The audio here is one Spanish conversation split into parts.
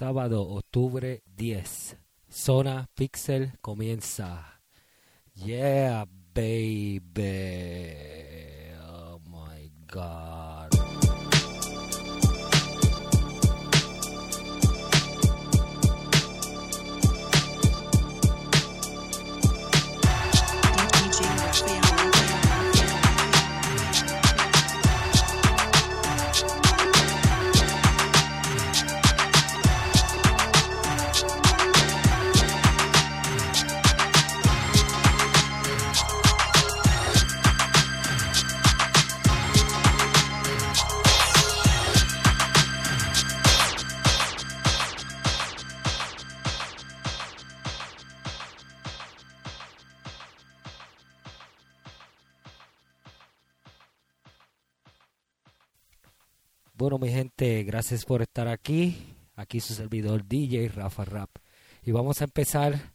sábado, octubre 10. Zona Pixel comienza. Yeah, baby. Oh my god. mi gente. Gracias por estar aquí. Aquí su servidor DJ Rafa Rap. Y vamos a empezar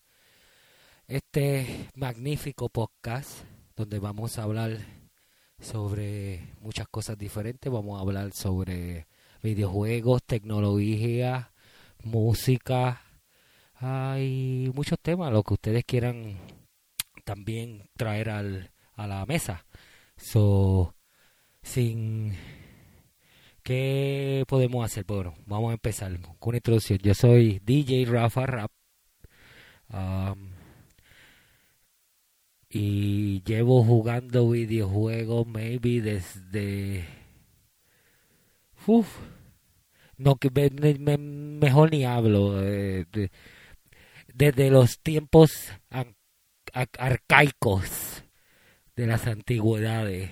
este magnífico podcast donde vamos a hablar sobre muchas cosas diferentes. Vamos a hablar sobre videojuegos, tecnología, música hay muchos temas, lo que ustedes quieran también traer al, a la mesa. So, sin ¿Qué podemos hacer? Bueno, vamos a empezar con una introducción. Yo soy DJ Rafa Rap. um, y llevo jugando videojuegos maybe desde... Uf, no, que me- me- me- mejor ni hablo. eh, de- desde los tiempos arcaicos de las antigüedades.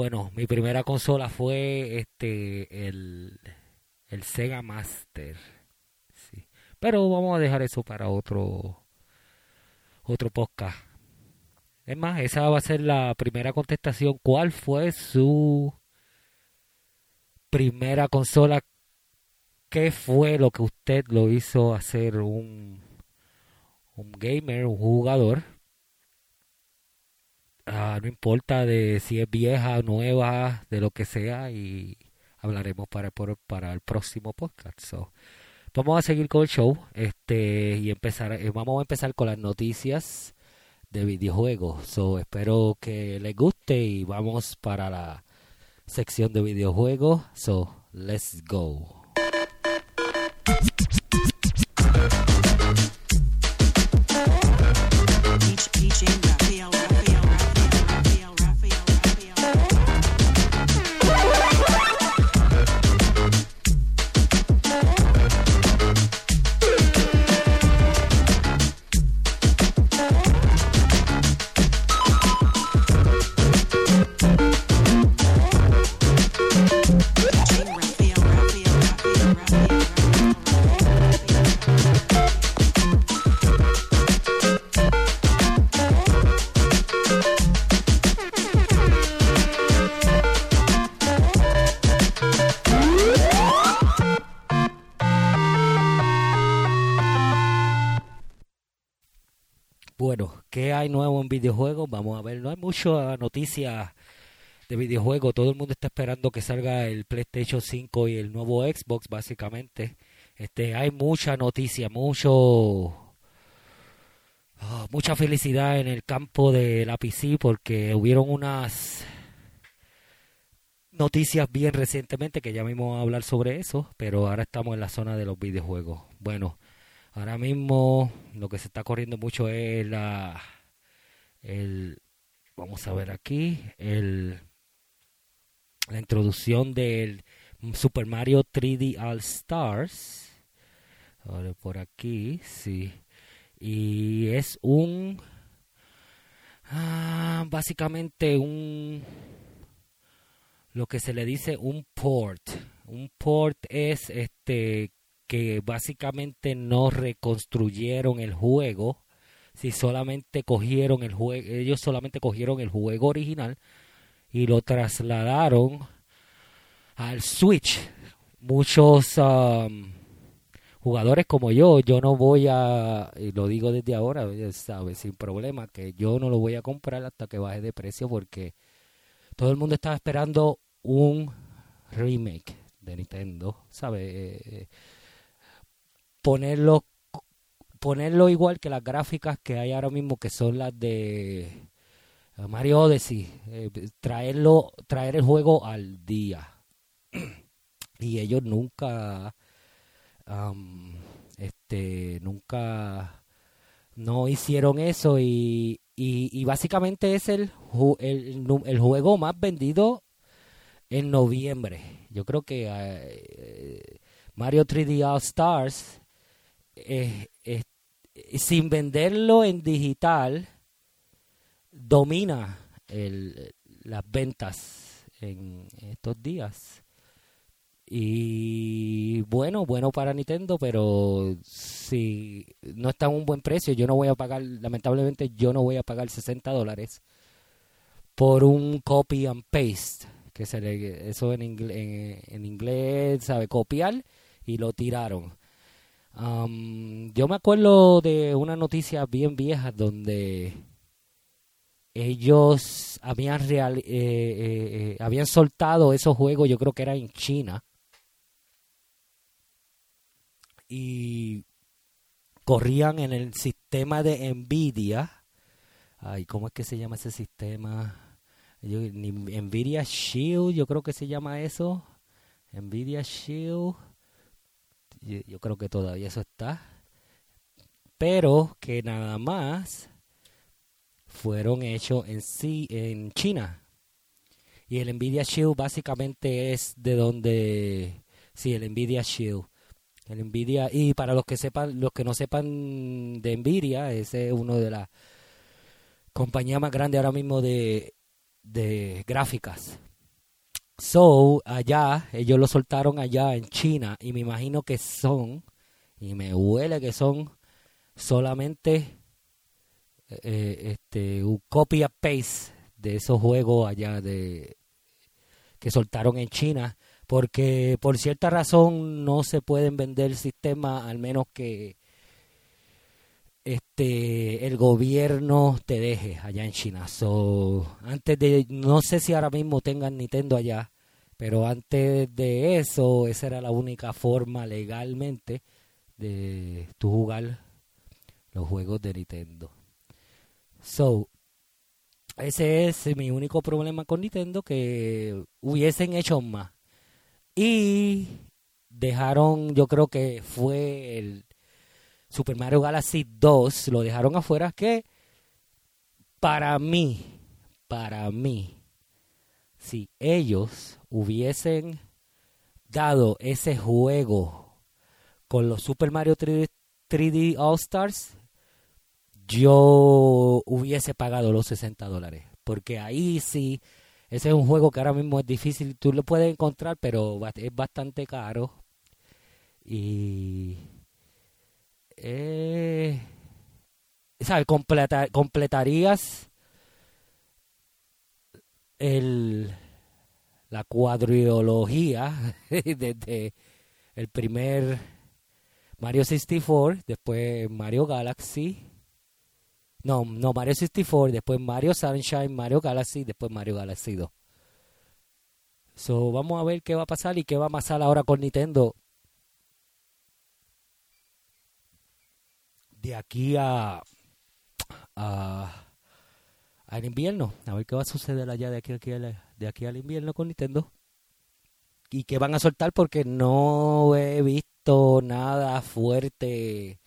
Bueno, mi primera consola fue este el, el Sega Master. Pero vamos a dejar eso para otro otro podcast. Es más, esa va a ser la primera contestación. ¿Cuál fue su primera consola? ¿Qué fue lo que usted lo hizo hacer un un gamer, un jugador? Ah, no importa de si es vieja, nueva, de lo que sea, y hablaremos para, por- para el próximo podcast. So, vamos a seguir con el show este, y empezar, eh, vamos a empezar con las noticias de videojuegos. So, espero que les guste y vamos para la sección de videojuegos. So, let's go. Bueno, ¿qué hay nuevo en videojuegos? Vamos a ver, no hay mucha noticia de videojuegos. Todo el mundo está esperando que salga el PlayStation 5 y el nuevo Xbox, básicamente. Este, hay mucha noticia, mucho, ah, mucha felicidad en el campo de la PC porque hubieron unas noticias bien recientemente que ya mismo a hablar sobre eso, pero ahora estamos en la zona de los videojuegos. Bueno, ahora mismo lo que se está corriendo mucho es la el vamos a ver aquí el la introducción del Super Mario 3D All Stars. Ahora por aquí, sí. Y es un ah, básicamente un lo que se le dice un port. Un port es este que básicamente no reconstruyeron el juego, si solamente cogieron el juego, ellos solamente cogieron el juego original y lo trasladaron al Switch. Muchos um, jugadores como yo, yo no voy a, y lo digo desde ahora, sabes, sin problema, que yo no lo voy a comprar hasta que baje de precio porque todo el mundo estaba esperando un remake de Nintendo, ¿sabes? Ponerlo ponerlo igual que las gráficas que hay ahora mismo que son las de Mario Odyssey eh, traerlo traer el juego al día y ellos nunca este nunca no hicieron eso y, y, básicamente es el, el, el juego más vendido en noviembre. Yo creo que eh, Mario 3D All Stars, eh, sin venderlo en digital, domina el- las ventas en estos días. Y bueno, bueno para Nintendo, pero si no está a un buen precio, yo no voy a pagar, lamentablemente yo no voy a pagar 60 dólares por un copy and paste, que se le, eso en, ingle- en inglés sabe copiar y lo tiraron. Am, yo me acuerdo de una noticia bien vieja donde ellos habían eh, eh, eh, habían soltado esos juegos, yo creo que era en China, y corrían en el sistema de Nvidia. Ay, ¿cómo es que se llama ese sistema? Nvidia Shield, yo creo que se llama eso. Nvidia Shield. Yo, creo que todavía eso está. Pero que nada más fueron hechos en sí en China. Y el Nvidia Shield básicamente es de donde sí, el Nvidia Shield. El Nvidia y para los que sepan, los que no sepan de Nvidia, ese es uno de las compañías más grandes ahora mismo de de gráficas. So, allá, ellos lo soltaron allá en China y me imagino que son, y me huele que son solamente eh, este, un copy paste de esos juegos allá de que soltaron en China, porque por cierta razón no se pueden vender sistemas al menos que este el gobierno te deje allá en China. So, antes de no sé si ahora mismo tengan Nintendo allá, pero antes de eso esa era la única forma legalmente de tu jugar los juegos de Nintendo. So, ese es mi único problema con Nintendo que hubiesen hecho más. Y dejaron, yo creo que fue el Super Mario Galaxy 2, lo dejaron afuera que para mí, para mí, si ellos hubiesen dado ese juego con los Super Mario 3D, 3D All Stars, yo hubiese pagado los 60 dólares. Porque ahí sí, ese es un juego que ahora mismo es difícil, tú lo puedes encontrar, pero es bastante caro. Y... Eh, ¿sabes? Completa- completarías el, la cuadriología desde el primer Mario 64, después Mario Galaxy. No, no, Mario 64, después Mario Sunshine, Mario Galaxy, después Mario Galaxy 2. So, vamos a ver qué va a pasar y qué va a pasar ahora con Nintendo de aquí a, a al invierno. A ver qué va a suceder allá de aquí, aquí al- de aquí al invierno con Nintendo. Y qué van a soltar porque no he visto nada fuerte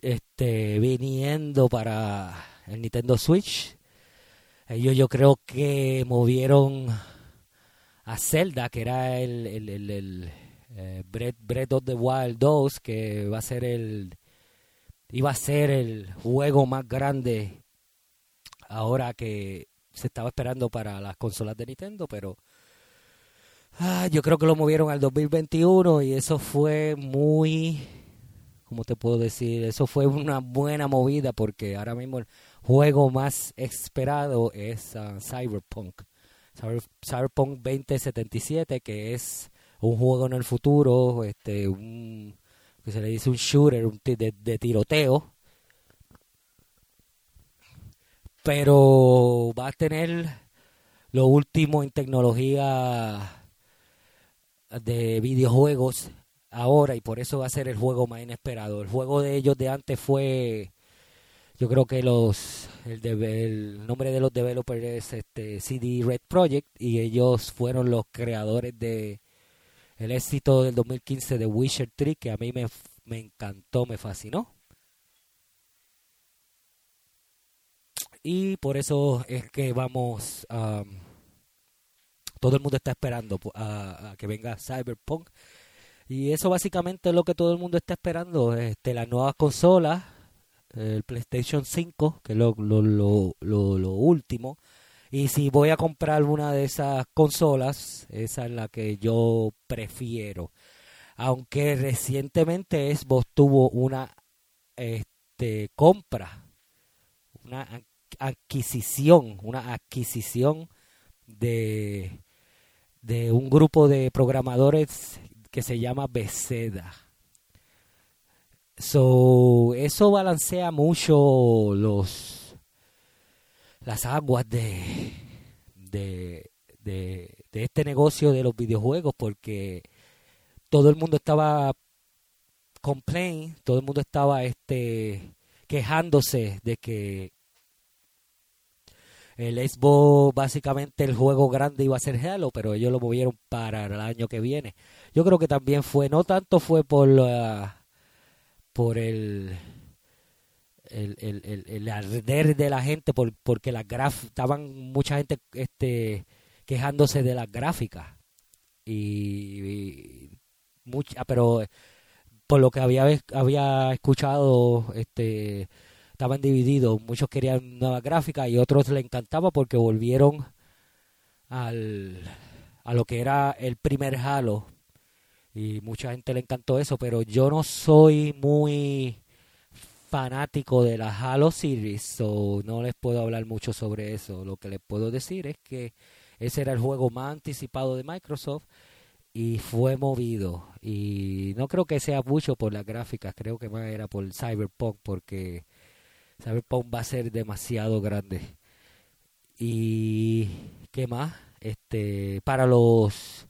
este viniendo para el Nintendo Switch. Ellos yo creo que movieron a Zelda, que era el, el, el, el, eh, Breath, of the Wild 2, que va a ser el iba a ser el juego más grande ahora que se estaba esperando para las consolas de Nintendo, pero ah, yo creo que lo movieron al 2021 y eso fue muy, ¿cómo te puedo decir? Eso fue una buena movida porque ahora mismo el juego más esperado es ah, Cyberpunk. Cyber- Cyberpunk 2077, que es un juego en el futuro, este, un, que se le dice un shooter un de, de tiroteo, pero va a tener lo último en tecnología de videojuegos ahora y por eso va a ser el juego más inesperado. El juego de ellos de antes fue, yo creo que los, el nombre de los developers es este CD Red Project y ellos fueron los creadores de el éxito del 2015 de Witcher 3 que a mí me, me encantó, me fascinó. Y por eso es que vamos, am, todo el mundo está esperando a, a que venga Cyberpunk. Y eso básicamente es lo que todo el mundo está esperando. Este, las nuevas consolas, el PlayStation 5, que es lo, lo, lo, lo último. Y si voy a comprar una de esas consolas, esa es la que yo prefiero. Aunque recientemente Xbox tuvo una este, compra, una adquisición, una adquisición de, de un grupo de programadores que se llama Bethesda. So, eso balancea mucho los las aguas de, de, de, de este negocio de los videojuegos porque todo el mundo estaba complain, todo el mundo estaba este quejándose de que el Xbox básicamente el juego grande iba a ser Halo, pero ellos lo movieron para el año que viene. Yo creo que también fue, no tanto fue por la- por el el, el, el, el arder de la gente por, porque las graf estaban mucha gente este quejándose de las gráficas. Y, mucha pero por lo que había había escuchado este estaban divididos. Muchos querían nuevas gráficas y otros le encantaba porque volvieron al a lo que era el primer Halo. Y mucha gente le encantó eso pero yo no soy muy fanático de la Halo Series, so no les puedo hablar mucho sobre eso. Lo que les puedo decir es que ese era el juego más anticipado de Microsoft y fue movido. Y no creo que sea mucho por las gráficas, creo que más era por Cyberpunk, porque Cyberpunk va a ser demasiado grande. Y qué más, este, para los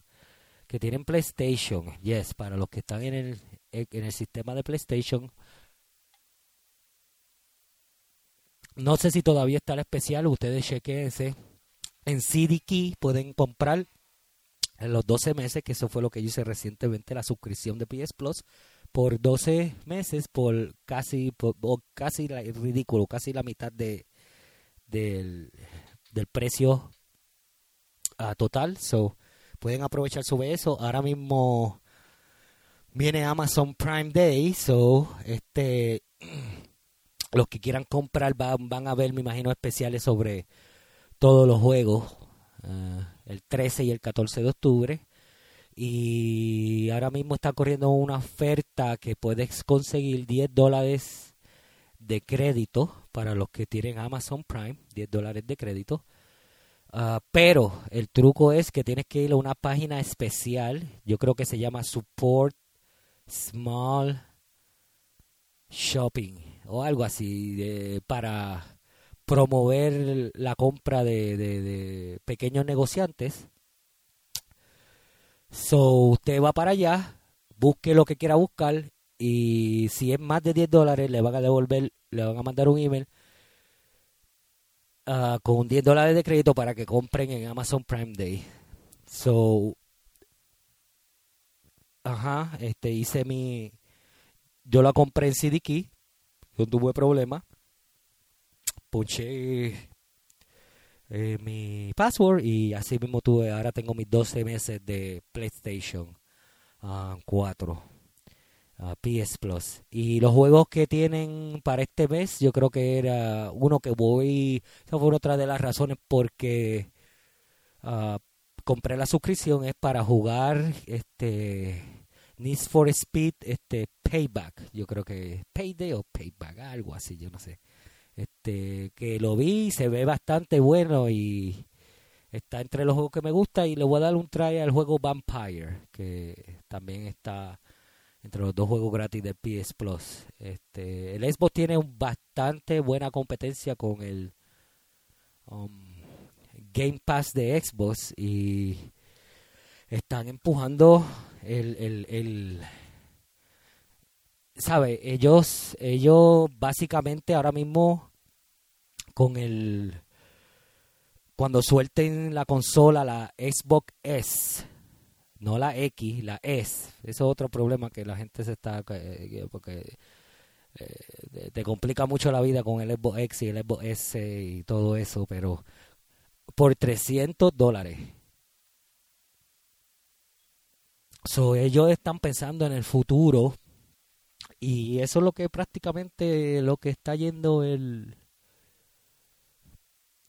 que tienen PlayStation, yes, para los que están en el en el sistema de PlayStation No sé si todavía está el especial, ustedes chequense. En CD Key pueden comprar en los 12 meses, que eso fue lo que yo hice recientemente, la suscripción de PS Plus, por 12 meses, por casi, por, casi la- ridículo, casi la mitad de del, del precio ah, total. So, pueden aprovechar sobre eso. Ahora mismo viene Amazon Prime Day, so este los que quieran comprar van, van a ver, me imagino, especiales sobre todos los juegos, eh, el 13 y el 14 de octubre. Y ahora mismo está corriendo una oferta que puedes conseguir 10 dólares de crédito para los que tienen Amazon Prime, 10 dólares de crédito. Ah, pero el truco es que tienes que ir a una página especial, yo creo que se llama Support Small Shopping o algo así de- para promover la compra de, pequeños negociantes. So, usted va para allá, busque lo que quiera buscar y si es más de 10 dólares le van a devolver, le van a mandar un email ah, con 10 dólares de crédito para que compren en Amazon Prime Day. So, ajá, este hice mi, yo la compré en CD Key, tuve problema. Punché eh, mi password y así mismo tuve, ahora tengo mis 12 meses de PlayStation ah, 4, ah, PS Plus. Y los juegos que tienen para este mes, yo creo que era uno que voy, esa fue otra de las razones porque ah, compré la suscripción, es para jugar este Need for Speed, este Payback, yo creo que Payday o Payback, algo así, yo no sé. Este, que lo vi, se ve bastante bueno y está entre los juegos que me gusta y le voy a dar un try al juego Vampire, que también está entre los dos juegos gratis de PS Plus. Este, el Xbox tiene un bastante buena competencia con el um, Game Pass de Xbox y están empujando el, el, el, sabe, ellos, ellos básicamente ahora mismo con el cuando suelten la consola, la Xbox S, no la X, la S, eso es otro problema que la gente se está porque eh, te complica mucho la vida con el Xbox X y el Xbox S y todo eso, pero por 300 dólares. So, ellos están pensando en el futuro y eso es lo que prácticamente lo que está yendo el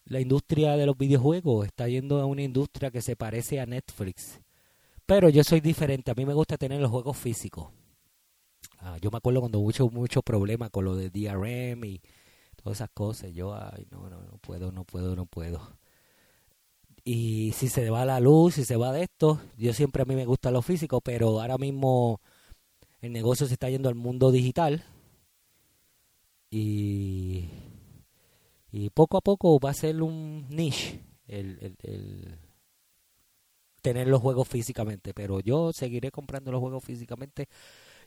la industria de los videojuegos está yendo a una industria que se parece a Netflix. Pero yo soy diferente, a mí me gusta tener los juegos físicos. Ah, yo me acuerdo cuando mucho mucho problema con lo de DRM y todas esas cosas. Yo, ay, no, no, no puedo, no puedo, no puedo. Y si se va la luz, si se va de esto, yo siempre a mí me gusta lo físico, pero ahora mismo el negocio se está yendo al mundo digital. Y y poco a poco va a ser un niche el, el, el tener los juegos físicamente. Pero yo seguiré comprando los juegos físicamente.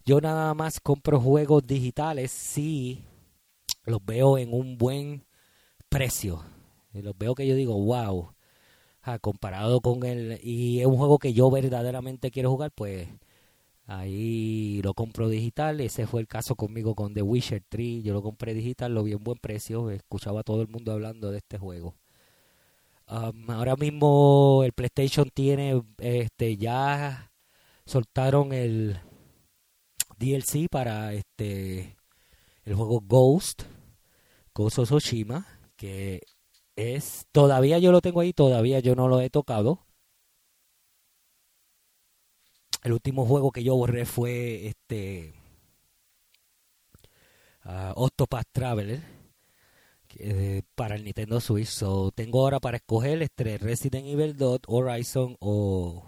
Yo nada más compro juegos digitales si los veo en un buen precio. Y los veo que yo digo, wow. Comparado con el... Y es un juego que yo verdaderamente quiero jugar, pues Ahí lo compro digital, ese fue el caso conmigo con The Witcher 3, yo lo compré digital, lo vi en buen precio, escuchaba a todo el mundo hablando de este juego. Um, ahora mismo el PlayStation tiene, este, ya soltaron el DLC para este, el juego Ghost, Ghost of que es, todavía yo lo tengo ahí, todavía yo no lo he tocado el último juego que yo borré fue este uh, Octopath Traveler para el Nintendo Switch. So, tengo ahora para escoger entre Resident Evil 2, Horizon o,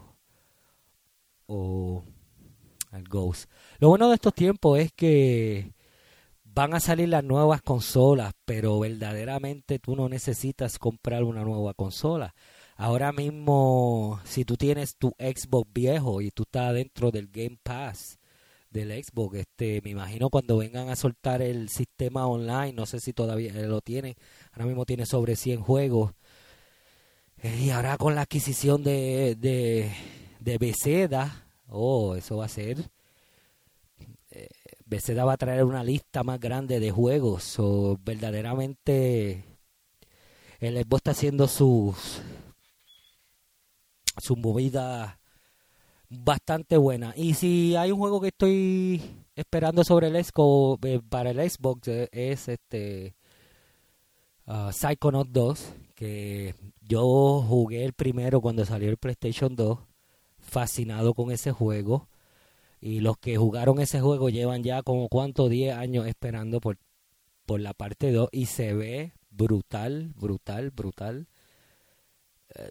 o Ghost. Lo bueno de estos tiempos es que van a salir las nuevas consolas, pero verdaderamente tú no necesitas comprar una nueva consola Ahora mismo, si tú tienes tu Xbox viejo y tú estás dentro del Game Pass del Xbox, este, me imagino cuando vengan a soltar el sistema online, no sé si todavía lo tienen, ahora mismo tiene sobre 100 juegos. Eh, y ahora con la adquisición de, de, de Beceda, oh, eso va a ser... Beceda va a traer una lista más grande de juegos. O verdaderamente el Xbox está haciendo sus su movida bastante buena. Y si hay un juego que estoy esperando sobre el eh, para el Xbox eh, es este uh, Psychonaut 2, que yo jugué el primero cuando salió el PlayStation 2, fascinado con ese juego. Y los que jugaron ese juego llevan ya como cuánto 10 años esperando por, por la parte 2 y se ve brutal, brutal, brutal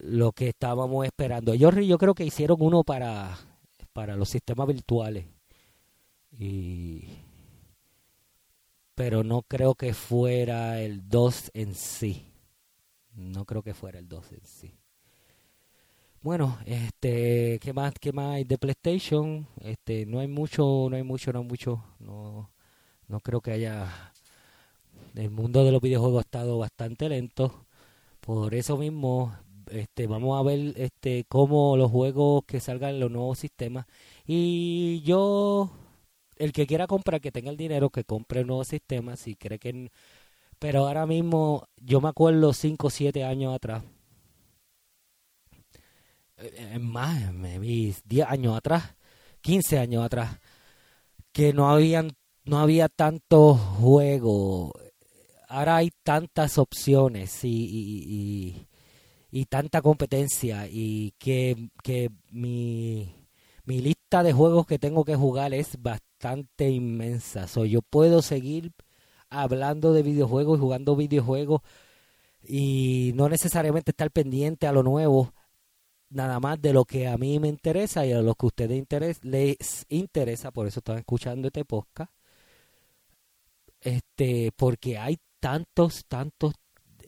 lo que estábamos esperando. Ellos yo creo que hicieron uno para, para los sistemas virtuales. Y, pero no creo que fuera el 2 en sí. No creo que fuera el 2 en sí. Bueno, este, ¿qué más, qué más hay de PlayStation? Este, no hay mucho, no hay mucho, no hay mucho. No, no creo que haya. El mundo de los videojuegos ha estado bastante lento. Por eso mismo este, vamos a ver este, cómo los juegos que salgan en los nuevos sistemas. Y yo, el que quiera comprar, que tenga el dinero, que compre el nuevo sistema, si cree que... Pero ahora mismo, yo me acuerdo 5 o 7 años atrás. Eh, es más, me vi 10 años atrás, 15 años atrás, que no habían no había tantos juegos. Ahora hay tantas opciones y y tanta competencia y que, que mi, mi lista de juegos que tengo que jugar es bastante inmensa. So, yo puedo seguir hablando de videojuegos y jugando videojuegos y no necesariamente estar pendiente a lo nuevo, nada más de lo que a mí me interesa y a lo que a ustedes les interesa, por eso están escuchando este podcast. Este, porque hay tantos, tantos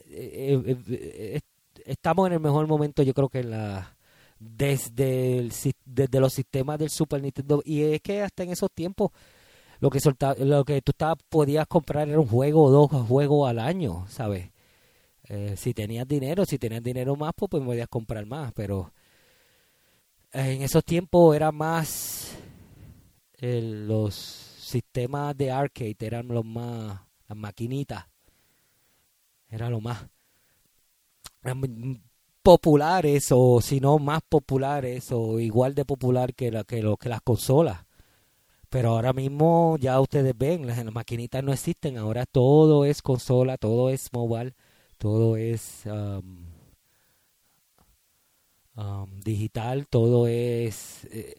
eh, eh, eh, estamos en el mejor momento, yo creo que en la desde, el, desde los sistemas del Super Nintendo. Y es que hasta en esos tiempos lo que solta, lo que tú estabas, podías comprar era un juego o dos juegos al año, ¿sabes? Si tenías dinero, si tenías dinero más, pues, pues podías comprar más, pero en esos tiempos era más los sistemas de arcade eran los más las maquinitas. Era lo más populares o si no más populares o igual de popular que la, que lo que las consolas. Pero ahora mismo ya ustedes ven las, las maquinitas no existen. Ahora todo es consola todo es mobile todo es um, um, digital todo es eh,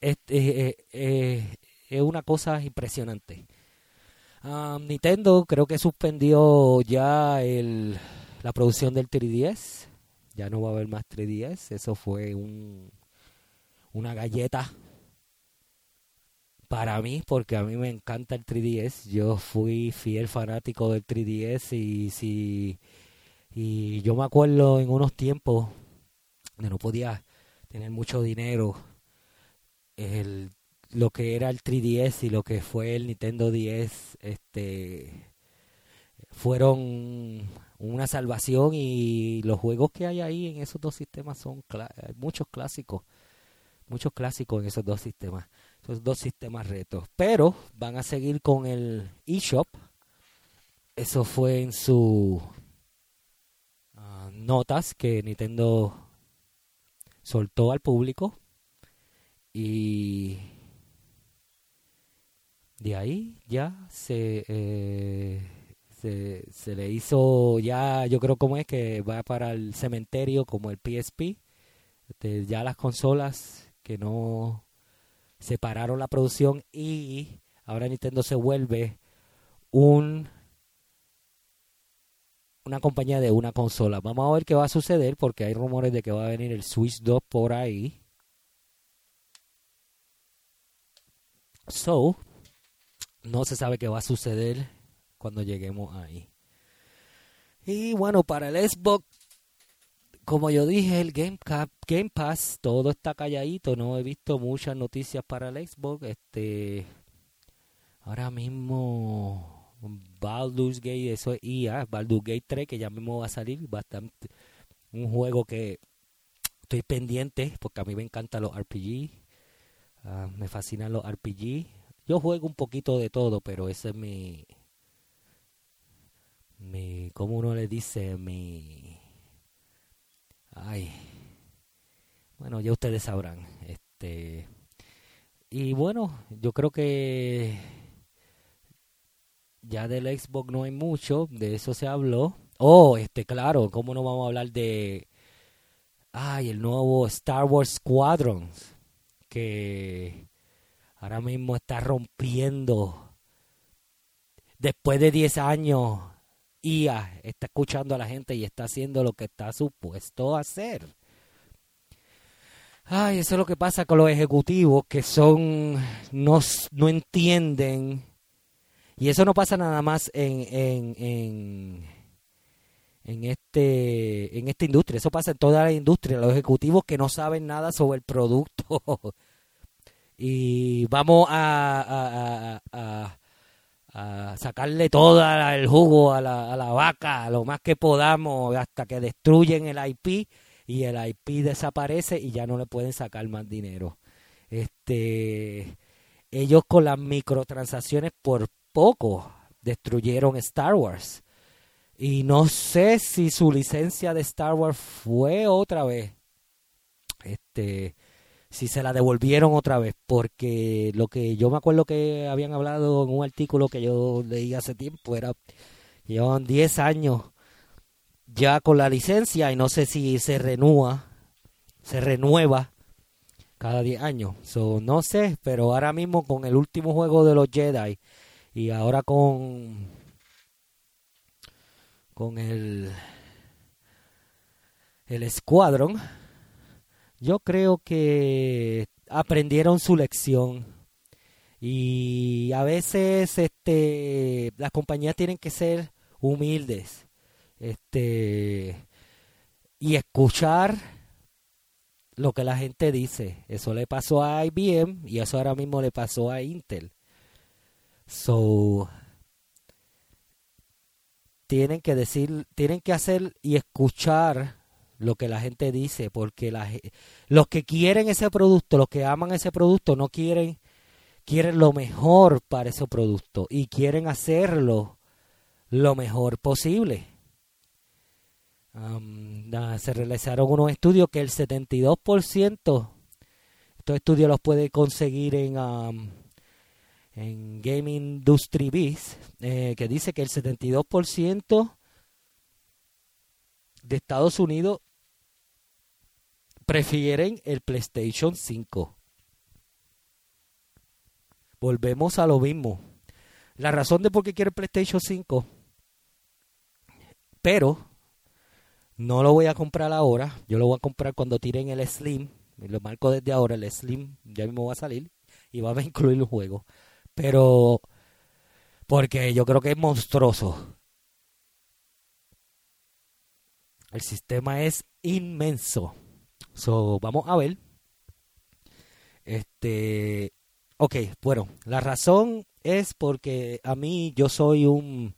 es, eh, es una cosa impresionante Um, Nintendo creo que suspendió ya el, la producción del 3DS. Ya no va a haber más 3DS. Eso fue un, una galleta para mí, porque a mí me encanta el 3DS. Yo fui fiel fanático del 3DS y si y yo me acuerdo en unos tiempos donde no podía tener mucho dinero. El lo que era el 3DS y lo que fue el Nintendo 10 este fueron una salvación y los juegos que hay ahí en esos dos sistemas son muchos clásicos muchos clásicos en esos dos sistemas esos dos sistemas retos pero van a seguir con el eShop eso fue en su ah, notas que Nintendo soltó al público y de ahí ya se, eh, se, se le hizo, ya yo creo como es que va para el cementerio como el PSP. Ya las consolas que no separaron la producción y ahora Nintendo se vuelve un una compañía de una consola. Vamos a ver qué va a suceder porque hay rumores de que va a venir el Switch 2 por ahí. So, no se sabe qué va a suceder cuando lleguemos ahí. Y bueno, para el Xbox, como yo dije, el Game, Cap- Game Pass, todo está calladito. No he visto muchas noticias para el Xbox. Este, ahora mismo, Baldur's Gate, eso es IA, Baldur's Gate 3, que ya mismo va a salir. Bastante, un juego que estoy pendiente, porque a mí me encantan los RPG. ah, me fascinan los RPG. Yo juego un poquito de todo, pero ese es mi, mi, ¿cómo uno le dice? Mi, ay, bueno, ya ustedes sabrán, este, y bueno, yo creo que ya del Xbox no hay mucho, de eso se habló. Oh, este, claro, ¿cómo no vamos a hablar de, ay, el nuevo Star Wars Squadrons, que ahora mismo está rompiendo. Después de 10 años, IA está escuchando a la gente y está haciendo lo que está supuesto hacer. Ay, eso es lo que pasa con los ejecutivos que son no, no entienden y eso no pasa nada más en, en, en, este en esta industria, eso pasa en toda la industria, los ejecutivos que no saben nada sobre el producto. Y vamos a- a sacarle todo el jugo a la, a la vaca lo más que podamos hasta que destruyen el IP y el IP desaparece y ya no le pueden sacar más dinero. Este, ellos con las microtransacciones por poco destruyeron Star Wars. Y no sé si su licencia de Star Wars fue otra vez. Este, si se la devolvieron otra vez, porque lo que yo me acuerdo que habían hablado en un artículo que yo leí hace tiempo era llevaban 10 años ya con la licencia y no sé si se renueva, se renueva cada 10 años. So, no sé, pero ahora mismo con el último juego de los Jedi y ahora con con el el Squadron yo creo que aprendieron su lección. Y a veces este las compañías tienen que ser humildes este y escuchar lo que la gente dice. Eso le pasó a IBM y eso ahora mismo le pasó a Intel So, tienen que decir, tienen que hacer y escuchar lo que la gente dice, porque la, los que quieren ese producto, los que aman ese producto, no quieren, quieren lo mejor para ese producto y quieren hacerlo lo mejor posible. Na- se realizaron unos estudios que el 72%, estos estudios los puede conseguir en, am, en Game Industry Biz, eh, que dice que el 72% de Estados Unidos prefieren el PlayStation 5. Volvemos a lo mismo. La razón de por qué quiero el PlayStation 5, pero no lo voy a comprar ahora. Yo lo voy a comprar cuando tiren el Slim. Lo marco desde ahora. El Slim ya mismo va a salir y va a incluir el juego. Pero porque yo creo que es monstruoso. El sistema es inmenso. So, vamos a ver. Este, ok, bueno, la razón es porque a mí yo soy un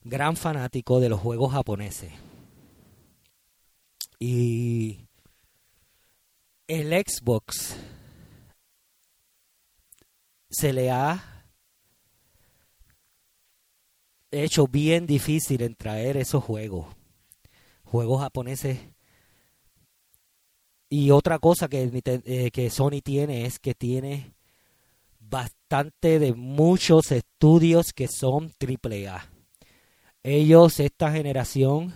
gran fanático de los juegos japoneses. Y el Xbox se le ha hecho bien difícil en traer esos juegos. Juegos japoneses. Y otra cosa que, eh, que Sony tiene es que tiene bastante de muchos estudios que son AAA. Ellos, esta generación,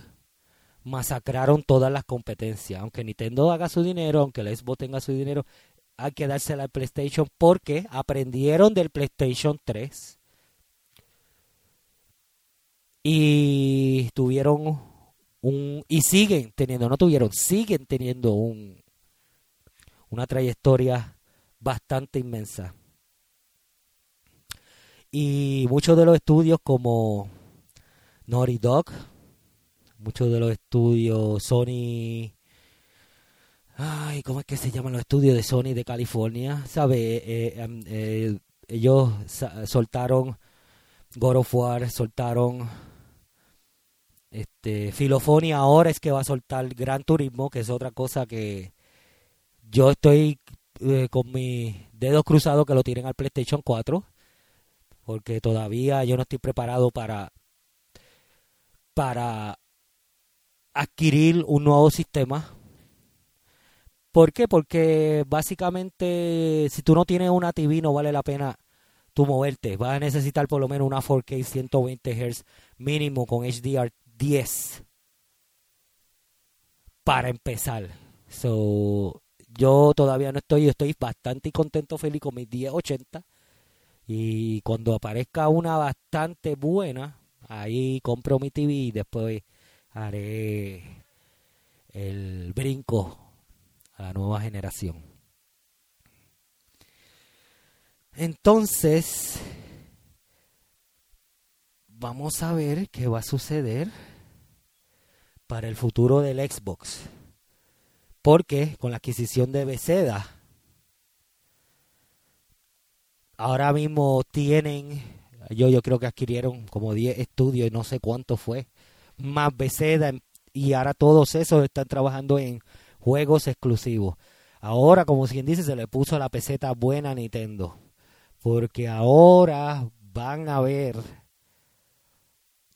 masacraron todas las competencias. Aunque Nintendo haga su dinero, aunque el Xbox tenga su dinero, hay que dársela al PlayStation porque aprendieron del PlayStation 3 y tuvieron un y siguen teniendo, no tuvieron, siguen teniendo un una trayectoria bastante inmensa. Y muchos de los estudios como Naughty Dog, muchos de los estudios Sony Ay, ¿cómo es que se llaman los estudios de Sony de California? ¿Sabe? Eh, em, eh, ellos soltaron God of War, soltaron este Filofonia ahora es que va a soltar Gran Turismo, que es otra cosa que yo estoy eh, con mis dedos cruzados que lo tiren al PlayStation 4, porque todavía yo no estoy preparado para para adquirir un nuevo sistema. ¿Por qué? Porque básicamente si tú no tienes una TV no vale la pena tú moverte. Vas a necesitar por lo menos una 4K 120 Hz mínimo con HDR 10 para empezar. So, yo todavía no estoy, estoy bastante contento, feliz con mis 1080. Y cuando aparezca una bastante buena, ahí compro mi TV y después haré el brinco a la nueva generación. Entonces, vamos a ver qué va a suceder para el futuro del Xbox. Porque con la adquisición de Bethesda, ahora mismo tienen, yo, yo creo que adquirieron como 10 estudios y no sé cuánto fue, más Bethesda y ahora todos esos están trabajando en juegos exclusivos. Ahora, como quien dice, se le puso la peseta buena a Nintendo. Porque ahora van a haber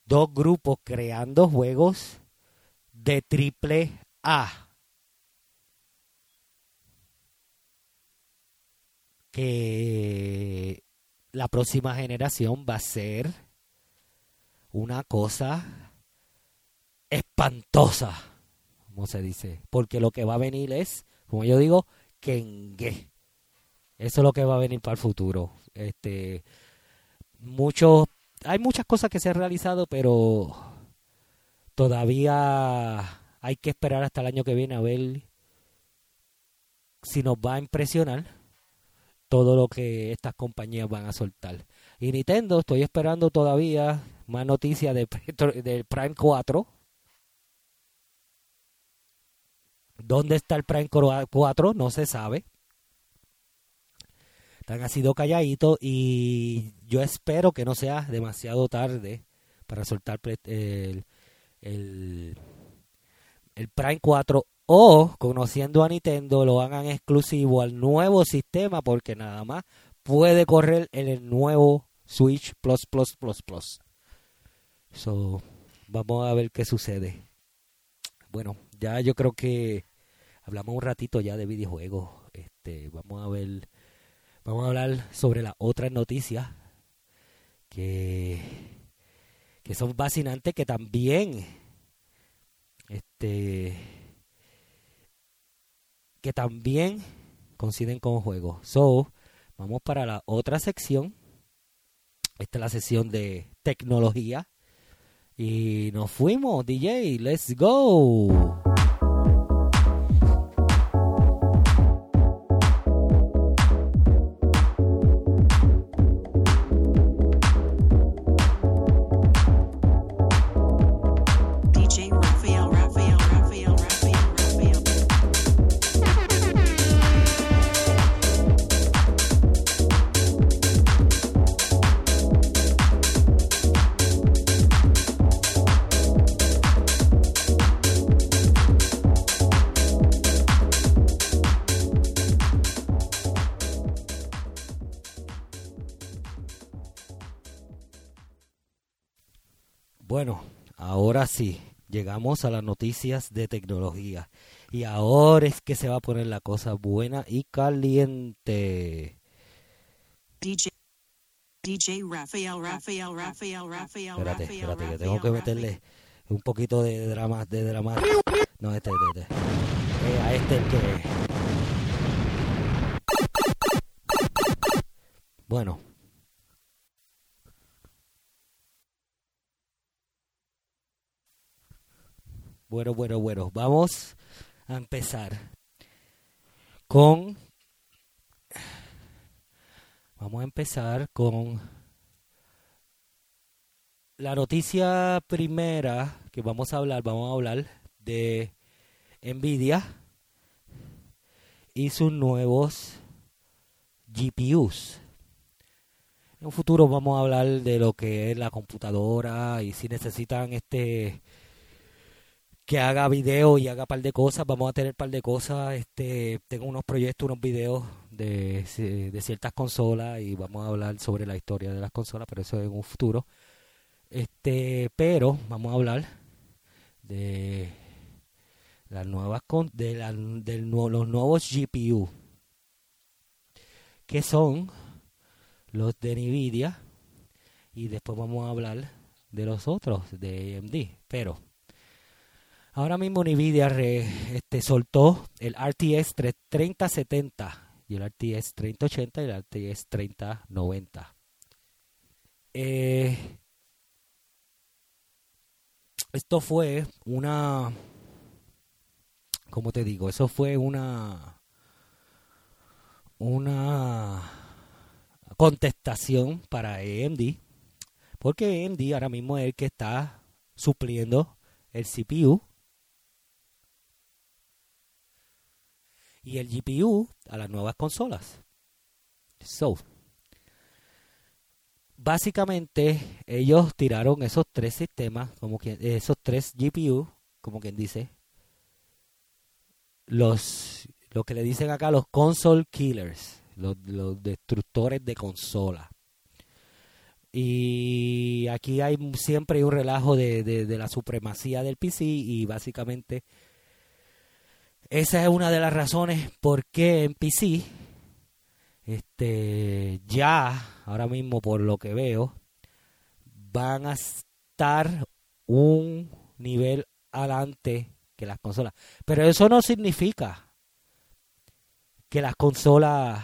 dos grupos creando juegos de triple A. Que la próxima generación va a ser una cosa espantosa, se dice. Porque lo que va a venir es, como yo digo, Kenge. Eso es lo que va a venir para el futuro. Este, muchos, hay muchas cosas que se han realizado, pero todavía hay que esperar hasta el año que viene a ver si nos va a impresionar todo lo que estas compañías van a soltar. Y Nintendo, estoy esperando todavía más noticias de, Prime 4. ¿Dónde está el Prime 4? No se sabe. están así dos calladitos y yo espero que no sea demasiado tarde para soltar el, el, el Prime 4 o conociendo a Nintendo lo hagan exclusivo al nuevo sistema porque nada más puede correr en el nuevo Switch Plus Plus Plus Plus. So, vamos a ver qué sucede. Bueno, ya yo creo que hablamos un ratito ya de videojuegos. Este, vamos a ver, vamos a hablar sobre las otras noticias que, que son fascinantes, que también, este, que también coinciden con juegos. So, vamos para la otra sección. Esta es la sección de tecnología. Y nos fuimos, DJ, let's go. Ahora sí, llegamos a las noticias de tecnología. Y ahora es que se va a poner la cosa buena y caliente. DJ DJ Raphael, Raphael, Raphael, Raphael, Espérate, espérate, que tengo que meterle un poquito de drama, de drama. No, este, este, este. Eh, a este el que. Bueno. Bueno, bueno, bueno. Vamos a empezar con. Vamos a empezar con la noticia primera que vamos a hablar, vamos a hablar de Nvidia y sus nuevos GPUs. En un futuro vamos a hablar de lo que es la computadora y si necesitan este que haga video y haga par de cosas, vamos a tener par de cosas, este tengo unos proyectos, unos videos de, de ciertas consolas y vamos a hablar sobre la historia de las consolas, pero eso en un futuro. Este, pero vamos a hablar de las nuevas de la- los nuevos GPU que son los de Nvidia y después vamos a hablar de los otros de AMD, pero ahora mismo Nvidia re- este soltó el RTX 3- 3070 y el RTX 3080 y el RTX 3090. Eh, esto fue una, ¿cómo te digo? Eso fue una, una contestación para AMD, porque AMD ahora mismo es el que está supliendo el CPU y el GPU a las nuevas consolas. So, básicamente ellos tiraron esos tres sistemas, como que esos tres GPU, como quien dice, los lo que le dicen acá los console killers, los, destructores de consola. Y aquí hay siempre un relajo de, de la supremacía del PC y básicamente esa es una de las razones por qué en PC este ya ahora mismo por lo que veo van a estar un nivel adelante que las consolas. Pero eso no significa que las consolas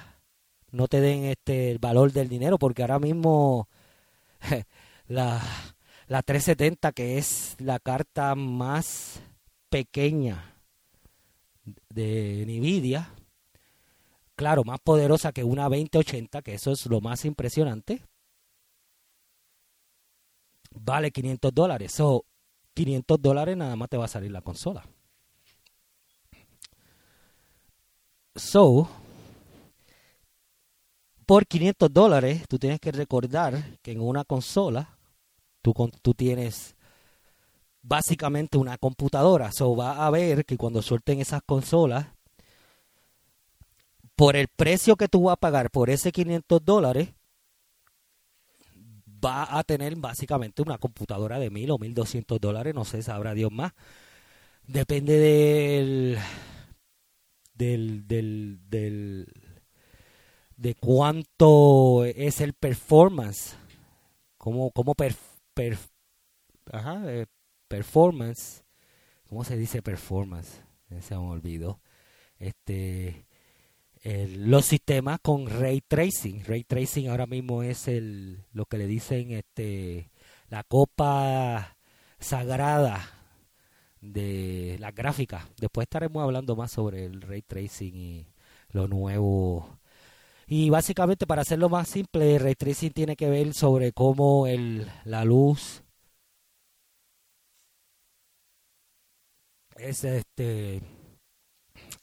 no te den este el valor del dinero porque ahora mismo la la 370 que es la carta más pequeña de Nvidia claro, más poderosa que una 2080, que eso es lo más impresionante, vale 500 dólares. So, 500 dólares nada más te va a salir la consola. So, por 500 dólares, tú tienes que recordar que en una consola tú, tú tienes básicamente una computadora. So va a ver que cuando suelten esas consolas, por el precio que tú vas a pagar por ese 500 dólares, va a tener básicamente una computadora de 1000 o 1200 dólares, no sé, sabrá Dios más. Depende del del del del de cuánto es el performance, cómo cómo per, per- ajá, eh, performance, ¿cómo se dice performance? Se me olvidó. Este los sistemas con ray tracing. Ray tracing ahora mismo es el lo que le dicen este la copa sagrada de la gráfica. Después estaremos hablando más sobre el ray tracing y lo nuevo. Y básicamente para hacerlo más simple, ray tracing tiene que ver sobre cómo el, la luz es este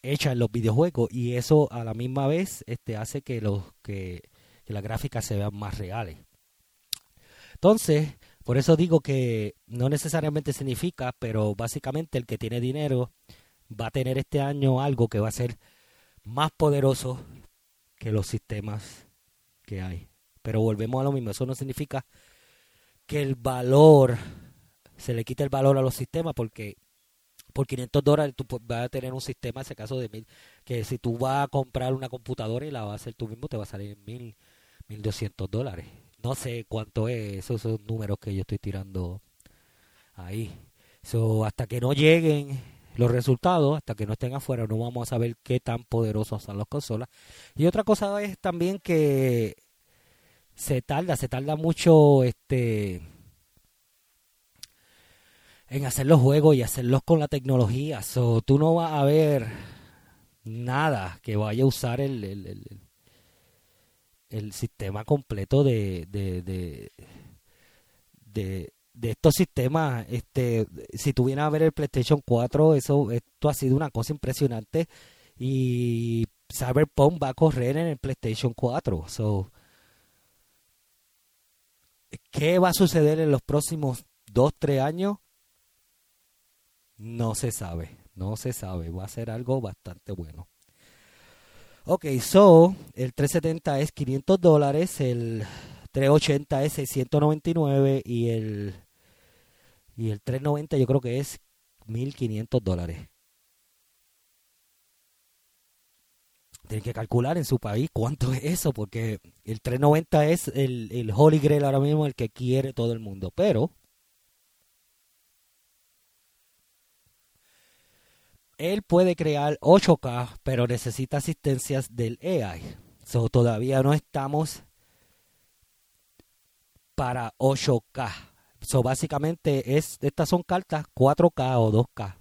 hecha en los videojuegos y eso a la misma vez este hace que los que, que las gráficas se vean más reales. Entonces, por eso digo que no necesariamente significa, pero básicamente el que tiene dinero va a tener este año algo que va a ser más poderoso que los sistemas que hay. Pero volvemos a lo mismo, eso no significa que el valor, se le quite el valor a los sistemas porque por 500 dólares tú vas a tener un sistema, en ese caso de mil, que si tú vas a comprar una computadora y la vas a hacer tú mismo, te va a salir mil, mil doscientos dólares. No sé cuánto es, esos números que yo estoy tirando ahí. So, hasta que no lleguen los resultados, hasta que no estén afuera, no vamos a saber qué tan poderosos son las consolas. Y otra cosa es también que se tarda, se tarda mucho este en hacer los juegos y hacerlos con la tecnología. So, tú no vas a ver nada que vaya a usar el, el, el- el sistema completo de, de, de, de, estos sistemas. Este, si tú vienes a ver el PlayStation 4, eso, esto ha sido una cosa impresionante. Y Cyberpunk va a correr en el PlayStation 4. So, ¿Qué va a suceder en los próximos 2, 3 años? No se sabe, no se sabe. Va a ser algo bastante bueno. Ok, so, el 370 es 500 dólares, el 380 es 699 y el, y el 390 yo creo que es 1500 dólares. Tienen que calcular en su país cuánto es eso, porque el 390 es el, el Holy Grail ahora mismo, el que quiere todo el mundo. Pero él puede crear 8K, pero necesita asistencias del AI. So, todavía no estamos para 8K. So, básicamente es, estas son cartas 4K o 2K.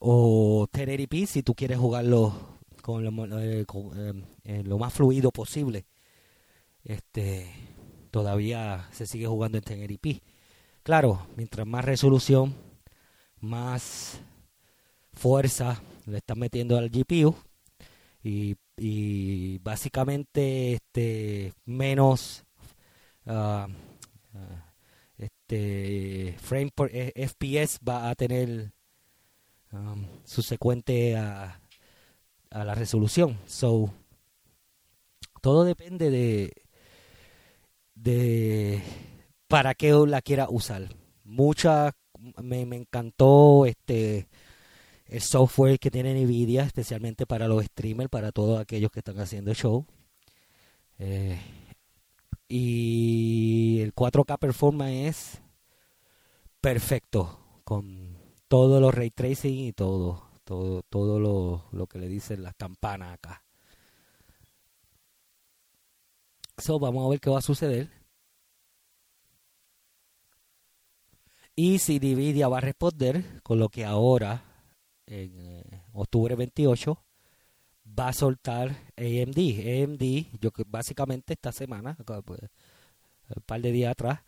O 1080p si tú quieres jugarlo con eh, eh, eh, lo más fluido posible. Este todavía se sigue jugando en 1080p. Claro, mientras más resolución, más fuerza le están metiendo al GPU y, y básicamente este menos ah, este frame eh, FPS va a tener um, subsecuente a, a la resolución. So todo depende de de para qué la quiera usar. Mucha me, me encantó este el software que tiene Nvidia, especialmente para los streamers, para todos aquellos que están haciendo show. Eh, y el 4K Performance es perfecto, con todos los ray tracing y todo, todo, todo lo, lo que le dicen las campanas acá. So, vamos a ver qué va a suceder. Y si Nvidia va a responder con lo que ahora en eh, octubre 28 va a soltar AMD. AMD, yo que básicamente esta semana, pues, un par de días atrás,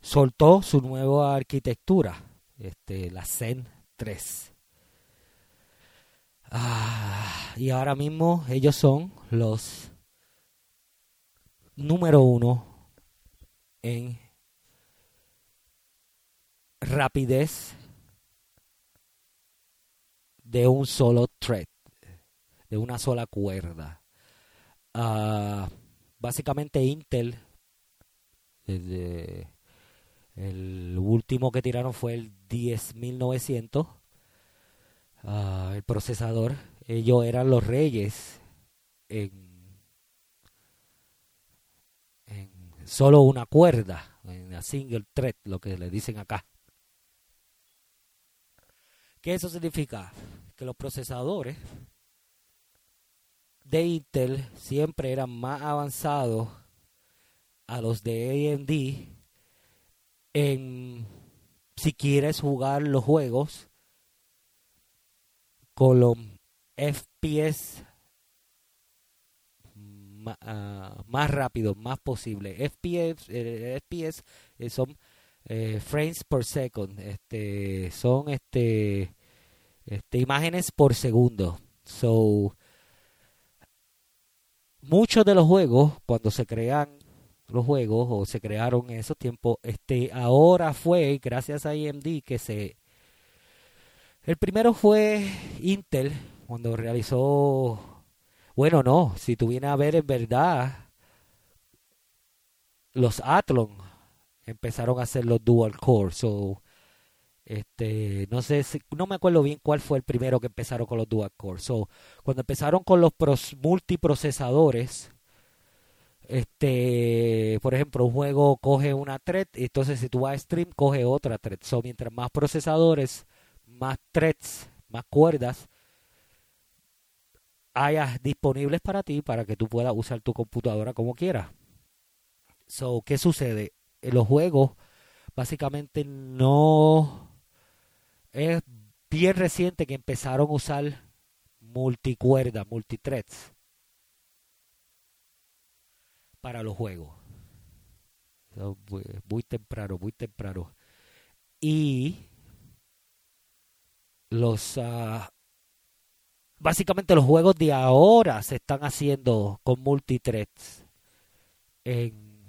soltó su nueva arquitectura, este, la Zen 3. Ah, y ahora mismo ellos son los número uno en rapidez de un solo thread, de una sola cuerda. Ah, básicamente Intel, desde el último que tiraron fue el 10900, ah, el procesador. Ellos eran los reyes en, en solo una cuerda, en la single thread, lo que le dicen acá. ¿Qué eso significa? Que los procesadores de Intel siempre eran más avanzados a los de AMD en si quieres jugar los juegos con los FPS ah, más rápido, más posible. FPS, eh, FPS eh, son eh, frames per second, este, son este, este, imágenes por segundo. So, muchos de los juegos, cuando se crean los juegos o se crearon en esos tiempos, este, ahora fue gracias a AMD que se, el primero fue Intel cuando realizó, bueno, no, si tú vienes a ver en verdad, los Athlon empezaron a hacer los dual core. So, este, no sé, si- no me acuerdo bien cuál fue el primero que empezaron con los dual core. So, cuando empezaron con los pros- multiprocesadores, este, por ejemplo, un juego coge una thread, entonces si tú vas a stream coge otra thread. So, mientras más procesadores, más threads, más cuerdas hayas disponibles para ti para que tú puedas usar tu computadora como quieras. So, ¿qué sucede? En los juegos básicamente no es bien reciente que empezaron a usar multicuerda, multithreads para los juegos. Muy, temprano, muy temprano. Y los ah, básicamente los juegos de ahora se están haciendo con multithreads en,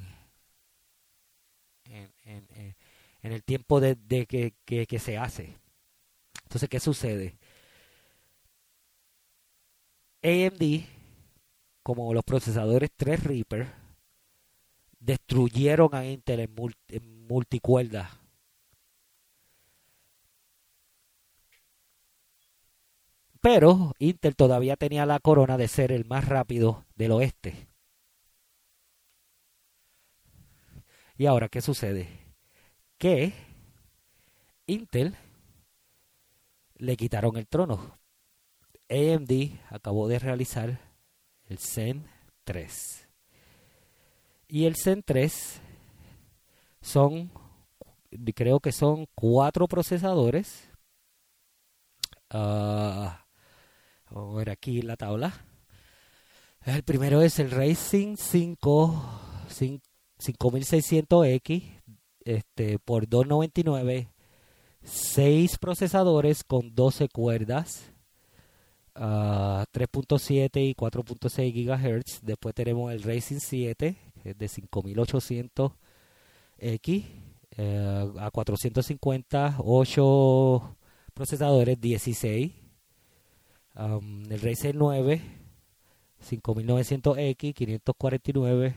en, en- en- el tiempo de, de que- que se hace. Entonces, ¿qué sucede? AMD, como los procesadores 3 Reaper, destruyeron a Intel en, mul- en multicuerda. Pero Intel todavía tenía la corona de ser el más rápido del oeste. ¿Y ahora qué sucede? Que Intel le quitaron el trono. AMD acabó de realizar el Zen 3. Y el Zen 3 son, creo que son cuatro procesadores. Ah, vamos a ver aquí la tabla. El primero es el Racing 5, 5600X este, por 299. 6 procesadores con 12 cuerdas. ah, 3.7 y 4.6 GHz. Después tenemos el Racing 7, que es de 5800X eh, a 450, 8 procesadores, 16. Um, el Razer 9, 5900X, 549,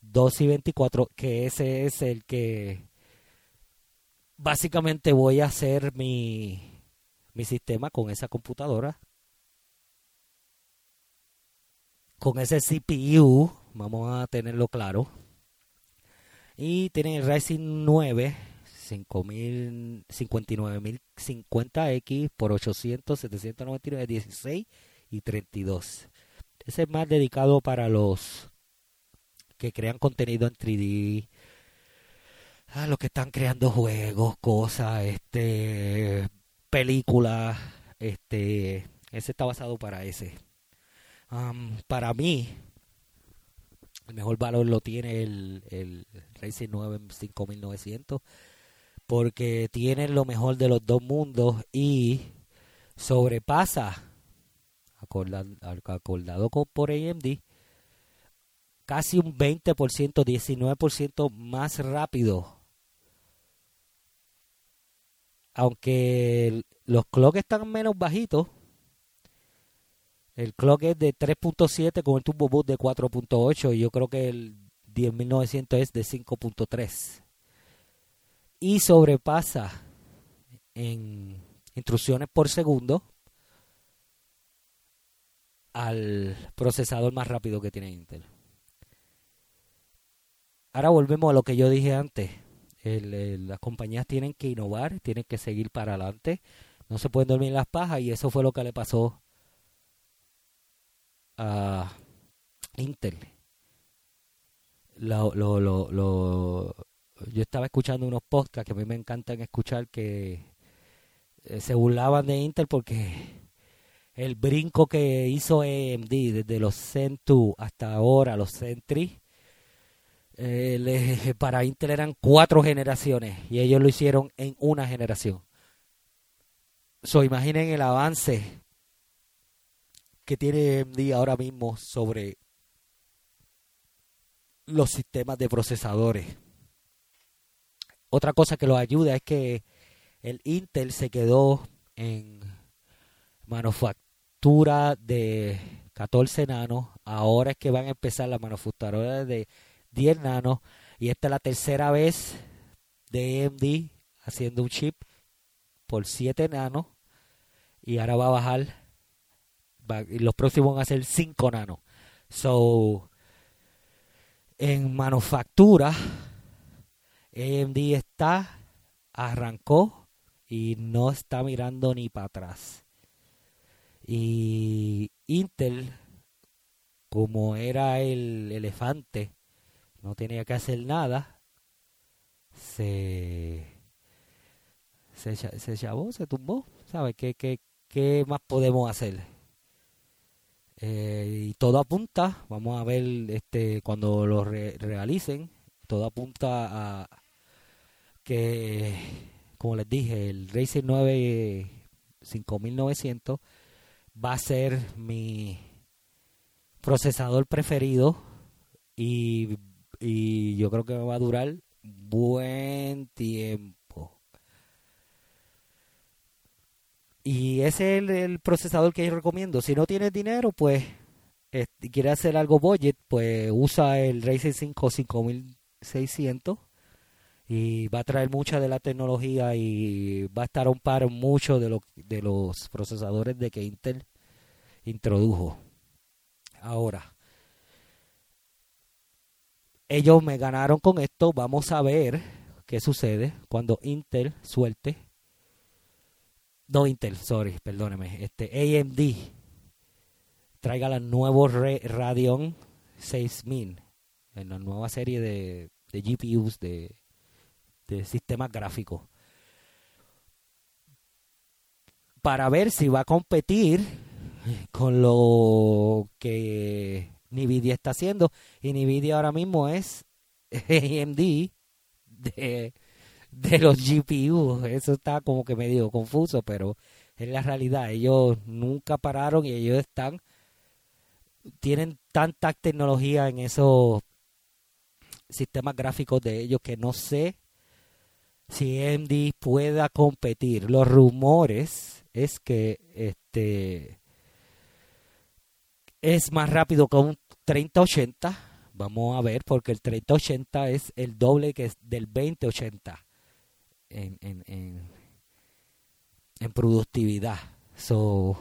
2 y 24, que ese es el que básicamente voy a hacer mi, mi sistema con esa computadora. Con ese CPU, vamos a tenerlo claro. Y tiene el Ryzen 9 5000 59050X por 800 799 16 y 32. Ese es más dedicado para los que crean contenido en 3D, a los que están creando juegos, cosas, este películas, este ese está basado para ese. Para mí el mejor valor lo tiene el, el Ryzen 9 5900 porque tiene lo mejor de los dos mundos y sobrepasa acorda- al- acordado con, por AMD, casi un 20%, 19% más rápido. Aunque los clocks están menos bajitos, el clock es de 3.7 con el turbo boost de 4.8 y yo creo que el 10900 es de 5.3 y sobrepasa en instrucciones por segundo al procesador más rápido que tiene Intel. Ahora volvemos a lo que yo dije antes. El- las compañías tienen que innovar, tienen que seguir para adelante. No se pueden dormir en las pajas y eso fue lo que le pasó a Intel. Lo, yo estaba escuchando unos podcasts que a mí me encantan escuchar que eh, se burlaban de Intel porque el brinco que hizo AMD desde los 2 hasta ahora los Zen 3 eh, le- para Intel eran cuatro generaciones y ellos lo hicieron en una generación. So, imaginen el avance que tiene AMD ahora mismo sobre los sistemas de procesadores. Otra cosa que los ayuda es que el Intel se quedó en manufactura de 14 nanos. Ahora es que van a empezar las manufacturas de 10 nanos. Y esta es la tercera vez de AMD haciendo un chip por 7 nanos. Y ahora va a bajar. y los próximos van a ser 5 nanos. So, en manufactura, AMD está, arrancó y no está mirando ni para atrás. Y Intel, como era el elefante, no tenía que hacer nada, se se, se chavó, se tumbó. ¿Sabes qué, qué, qué más podemos hacer? Eh, y todo apunta, vamos a ver este cuando lo re- realicen, todo apunta a que, como les dije, el Ryzen 9 5900 va a ser mi procesador preferido y, y yo creo que va a durar buen tiempo. Y ese es el, procesador que yo recomiendo. Si no tienes dinero, pues, eh, y quieres hacer algo budget, pues usa el Ryzen 5 5600 y va a traer mucha de la tecnología y va a estar a un par mucho de, lo, de los procesadores de que Intel introdujo. Ahora, ellos me ganaron con esto. Vamos a ver qué sucede cuando Intel suelte. No Intel, sorry, perdóneme. Este AMD traiga la nuevo Radeon 6000 en la nueva serie de, de GPUs de, de sistemas gráficos para ver si va a competir con lo que Nvidia está haciendo. Y Nvidia ahora mismo es AMD de, de los GPU eso está como que medio confuso pero es la realidad. Ellos nunca pararon y ellos están tienen tanta tecnología en esos sistemas gráficos de ellos que no sé si AMD pueda competir. Los rumores es que este es más rápido que un 3080. Vamos a ver, porque el 3080 es el doble que es del 2080 en, en, en, en productividad. So,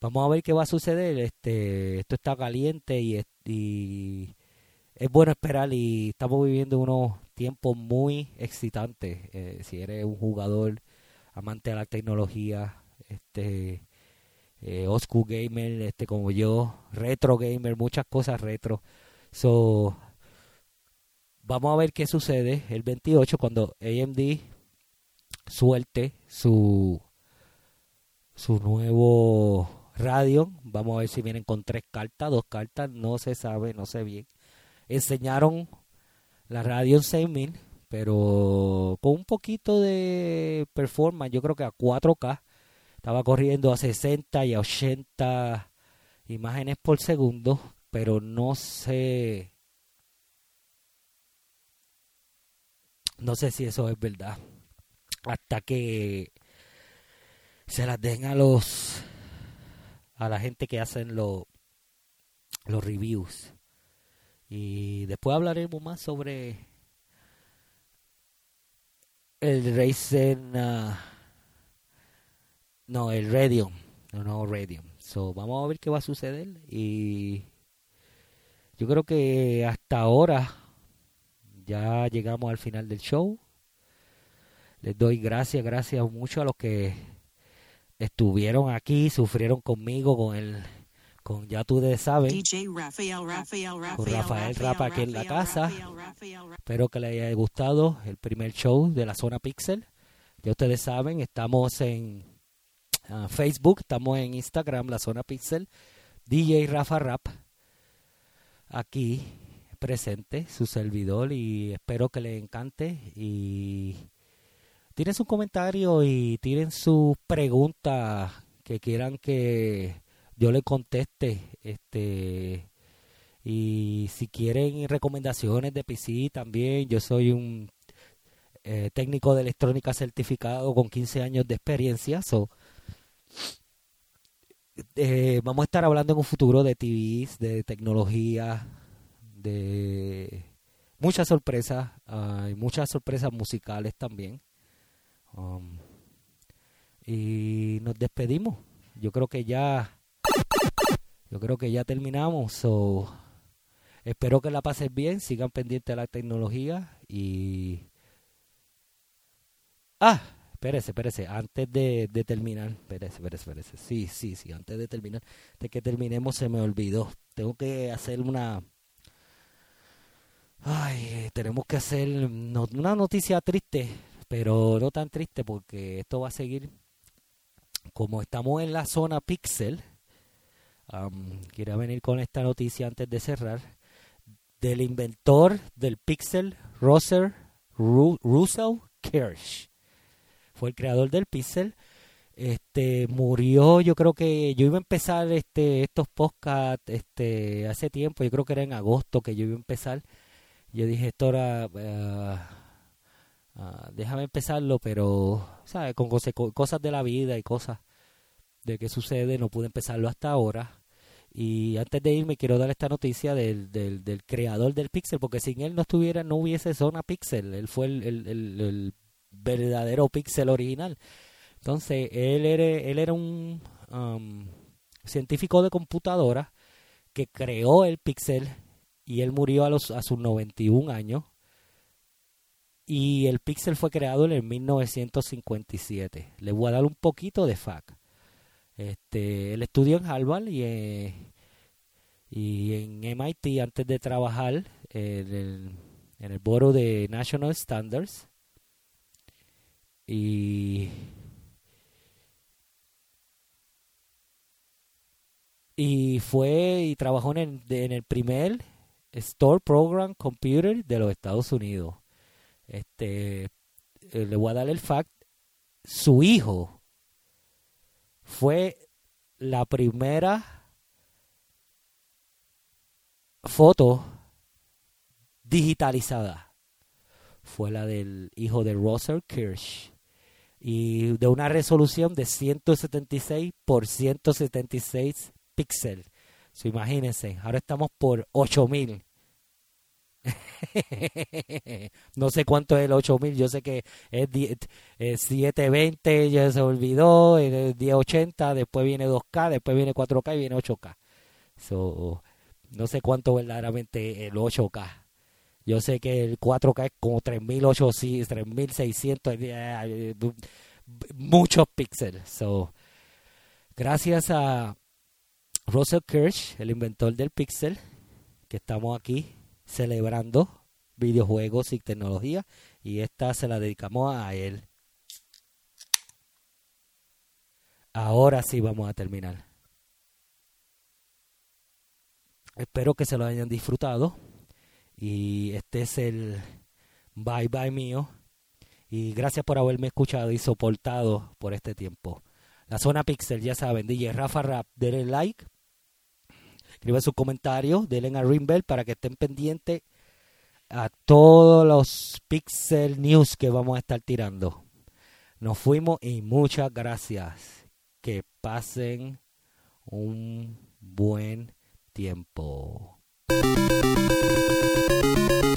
vamos a ver qué va a suceder. Este, esto está caliente y, es- bueno esperar y estamos viviendo unos tiempos muy excitantes. Eh, si eres un jugador amante de la tecnología, este eh, gamer, este como yo, retro gamer, muchas cosas retro. So, vamos a ver qué sucede el 28 cuando AMD suelte su su nuevo Radeon. Vamos a ver si vienen con tres cartas, dos cartas, no se sabe, no sé bien. Enseñaron la Radeon 6000, pero con un poquito de performance, yo creo que a 4K estaba corriendo a 60 y a 80 imágenes por segundo, pero no sé no sé si eso es verdad. Hasta que se las den a los a la gente que hacen los los reviews. Y después hablaremos más sobre el Ryzen uh, no, el Radeon, no, no Radeon. So, vamos a ver qué va a suceder y yo creo que hasta ahora ya llegamos al final del show. Les doy gracias, gracias mucho a los que estuvieron aquí, sufrieron conmigo con el con ya tú sabes, DJ Rafael, Rafael, Rafael, con Rafael Rapa aquí en la casa. Espero que les haya gustado el primer show de la zona Pixel. Ya ustedes saben, estamos en ah, Facebook, estamos en Instagram, la zona Pixel, DJ Rafa Rap, aquí presente, su servidor, y espero que les encante. Y tiren su comentario y tiren sus preguntas que quieran que yo le conteste. Este y si quieren recomendaciones de PC también, yo soy un eh, técnico de electrónica certificado con 15 años de experiencia. So, eh, vamos a estar hablando en un futuro de TVs, de tecnología, de muchas sorpresas, muchas sorpresas musicales también. Um, y nos despedimos. Yo creo que ya, yo creo que ya terminamos. Espero que la pasen bien, sigan pendientes de la tecnología y... Ah, espérese, espérese, antes de, terminar, espérese, espérese, espérese, sí, sí, sí, antes de terminar, de que terminemos se me olvidó, tengo que hacer una... Ay, tenemos que hacer una noticia triste, pero no tan triste porque esto va a seguir, como estamos en la zona Pixel, am, quería venir con esta noticia antes de cerrar. Del inventor del Pixel, Ru- Russell Kirsch. Fue el creador del Pixel. Este murió, yo creo que yo iba a empezar este estos podcasts este hace tiempo, yo creo que era en agosto que yo iba a empezar. Yo dije, esto era eh, ah, déjame empezarlo, pero ¿sabes? con cosas de la vida y cosas de que sucede, no pude empezarlo hasta ahora. Y antes de irme quiero dar esta noticia del, del, del creador del Pixel, porque sin él no estuviera, no hubiese zona Pixel. Él fue el- el verdadero Pixel original. Entonces, él era, él era un um, científico de computadora que creó el Pixel y él murió a, los, a sus 91 años. Y el Pixel fue creado en el 1957. Les voy a dar un poquito de fact. Este, él estudió en Harvard y, eh, y en MIT antes de trabajar en el, en el Boro de National Standards. Y, y fue y trabajó en el, en el primer Store Program Computer de los Estados Unidos. Este, eh, le voy a dar el fact. Su hijo fue la primera foto digitalizada. Fue la del hijo de Russell Kirsch. Y de una resolución de 176 por 176 píxeles. So, imagínense, ahora estamos por 8000. no sé cuánto es el 8000, yo sé que es die- eh, 720, ya se olvidó, eh, 1080, después viene 2K, después viene 4K y viene 8K. So, no sé cuánto verdaderamente el 8K. Yo sé que el 4K es como 3800, 3600, eh, eh, muchos píxeles. So, gracias a Russell Kirsch, el inventor del pixel, que estamos aquí celebrando videojuegos y tecnología y esta se la dedicamos a él. Ahora sí vamos a terminar. Espero que se lo hayan disfrutado y este es el bye bye mío y gracias por haberme escuchado y soportado por este tiempo. La zona Pixel, ya saben, DJ Rafa Rap, denle like, escriban sus comentarios, denle a Ring para que estén pendientes a todos los Pixel News que vamos a estar tirando. Nos fuimos y muchas gracias. Que pasen un buen tiempo. Música